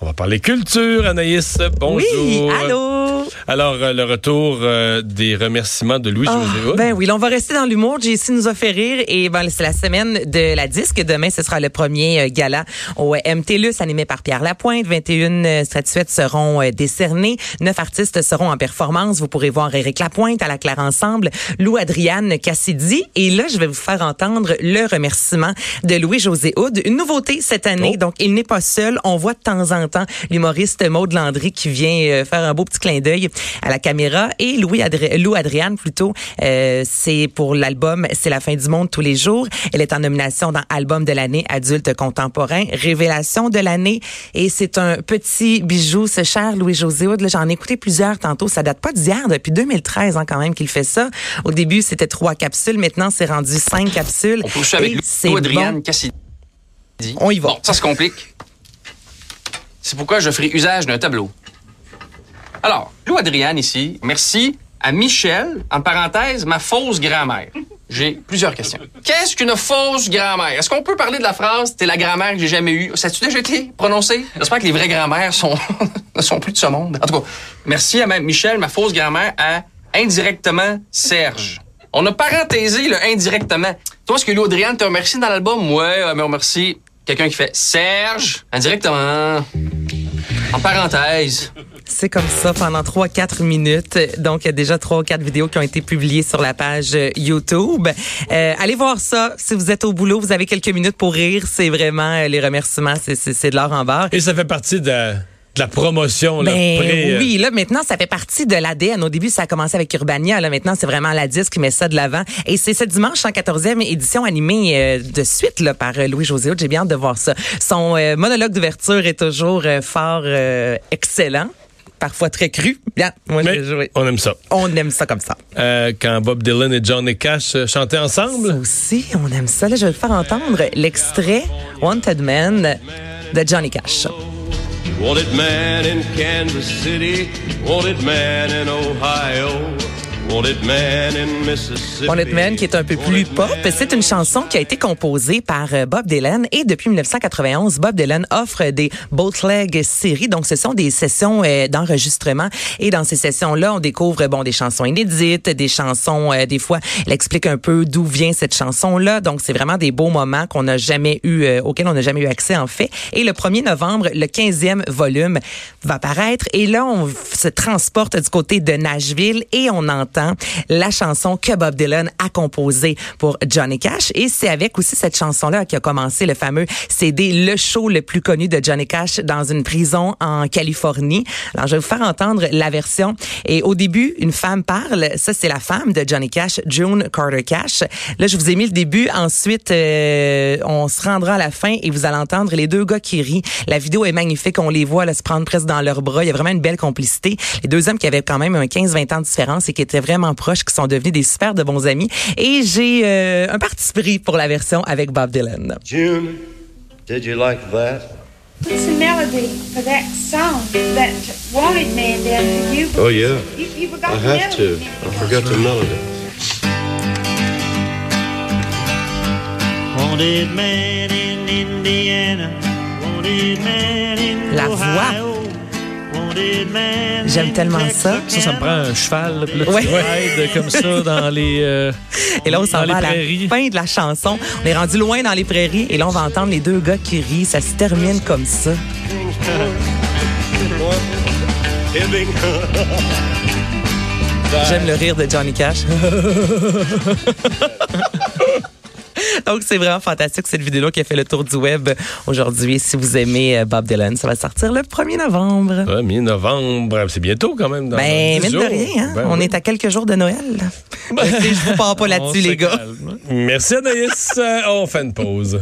On va parler culture, Anaïs. Bonjour. Oui, allô? Alors, euh, le retour euh, des remerciements de Louis-José Ah, Hood. ben oui, là, on va rester dans l'humour. JC nous a fait rire et ben, c'est la semaine de la disque. Demain, ce sera le premier euh, gala au MTLUS animé par Pierre Lapointe. 21 euh, statuettes seront euh, décernées. Neuf artistes seront en performance. Vous pourrez voir Éric Lapointe à la Claire Ensemble, Lou Adriane Cassidy. Et là, je vais vous faire entendre le remerciement de Louis-José Houd. Une nouveauté cette année. Oh. Donc, il n'est pas seul. On voit de temps en temps l'humoriste Maude Landry qui vient euh, faire un beau petit clin d'œil à la caméra. Et Louis Adri- Lou Adriane, plutôt, euh, c'est pour l'album C'est la fin du monde tous les jours. Elle est en nomination dans Album de l'année adulte contemporain, Révélation de l'année. Et c'est un petit bijou, ce cher Louis-José J'en ai écouté plusieurs tantôt. Ça date pas d'hier, depuis 2013 hein, quand même qu'il fait ça. Au début, c'était trois capsules. Maintenant, c'est rendu cinq capsules. On poursuit avec Et Lou Adriane bon. Cassidy. On y va. Bon, ça se complique. C'est pourquoi je ferai usage d'un tableau. Alors, Lou Adriane ici, merci à Michel, en parenthèse, ma fausse grand-mère. J'ai plusieurs questions. Qu'est-ce qu'une fausse grand-mère? Est-ce qu'on peut parler de la phrase « t'es la grand-mère que j'ai jamais eue ». Ça a-tu déjà été prononcé? J'espère que les vraies grand-mères sont, ne sont plus de ce monde. En tout cas, merci à Michel, ma fausse grand-mère, à indirectement Serge. On a parenthésé le indirectement. Toi, est-ce que Lou Adriane te remercie dans l'album? Ouais, mais on remercie quelqu'un qui fait Serge, indirectement. En parenthèse. C'est comme ça pendant 3-4 minutes. Donc, il y a déjà 3 ou 4 vidéos qui ont été publiées sur la page euh, YouTube. Euh, allez voir ça. Si vous êtes au boulot, vous avez quelques minutes pour rire. C'est vraiment euh, les remerciements. C'est- de l'or en barre. Et ça fait partie de, de la promotion. Là, Ben pré- euh, oui, là maintenant ça fait partie de l'ADN. Au début ça a commencé avec Urbania, là maintenant c'est vraiment la disque qui met ça de l'avant. Et c'est ce dimanche 114e édition animée euh, de suite là par euh, Louis José Hood. J'ai bien hâte de voir ça. Son euh, monologue d'ouverture est toujours fort excellent, parfois très cru. Bien, moi mais je vais jouer. on aime ça. On aime ça comme ça. Euh, quand Bob Dylan et Johnny Cash chantaient ensemble? Aussi, on aime ça. Là, je vais faire entendre l'extrait Wanted Man de Johnny Cash. Wanted man in Kansas City, wanted man in Ohio, wanted man qui est un peu plus pop, c'est une chanson qui a été composée par euh, Bob Dylan et depuis 1991, Bob Dylan offre des bootleg séries. Donc, ce sont des sessions euh, d'enregistrement et dans ces sessions-là, on découvre bon des chansons inédites, des chansons euh, des fois, elle explique un peu d'où vient cette chanson-là. Donc, c'est vraiment des beaux moments qu'on n'a jamais eu, euh, auxquels on n'a jamais eu accès en fait. Et le 1er novembre, le 15e volume va paraître et là, on se transporte du côté de Nashville et on entend la chanson que Bob Dylan a composée pour Johnny Cash. Et c'est avec aussi cette chanson-là qui a commencé le fameux CD Le Show le plus connu de Johnny Cash dans une prison en Californie. Alors, je vais vous faire entendre la version. Et au début, une femme parle. Ça, c'est la femme de Johnny Cash, June Carter Cash. Là, je vous ai mis le début. Ensuite, euh, on se rendra à la fin et vous allez entendre les deux gars qui rient. La vidéo est magnifique. On les voit là, se prendre presque dans leurs bras. Il y a vraiment une belle complicité. Les deux hommes qui avaient quand même un 15-20 ans de différence et qui étaient vraiment proches, qui sont devenus des super de bons amis. Et j'ai euh, un parti pris pour la version avec Bob Dylan. June, did you like that? What's the melody for that song that Wanted Man did for you? Oh, yeah. You, you forgot I the have to. I forgot the melody. Wanted man in Indiana, wanted man in La man J'aime tellement ça. Ça, ça me prend un cheval, là, puis là, tu Ouais. rides comme ça dans les. euh, Et là, on s'en dans les va à la fin de la chanson. On est rendu loin dans les prairies et là, on va entendre les deux gars qui rient. Ça se termine comme ça. J'aime le rire de Johnny Cash. Donc, c'est vraiment fantastique cette vidéo qui a fait le tour du web aujourd'hui. Si vous aimez euh, Bob Dylan, ça va sortir le 1er novembre. Ouais, mi-novembre, c'est bientôt quand même. Dans Ben, mine de rien, hein? Ben on oui. est à quelques jours de Noël. Écoutez, Je vous parle pas là-dessus, les gars. calme. Merci Anaïs. On fait une pause.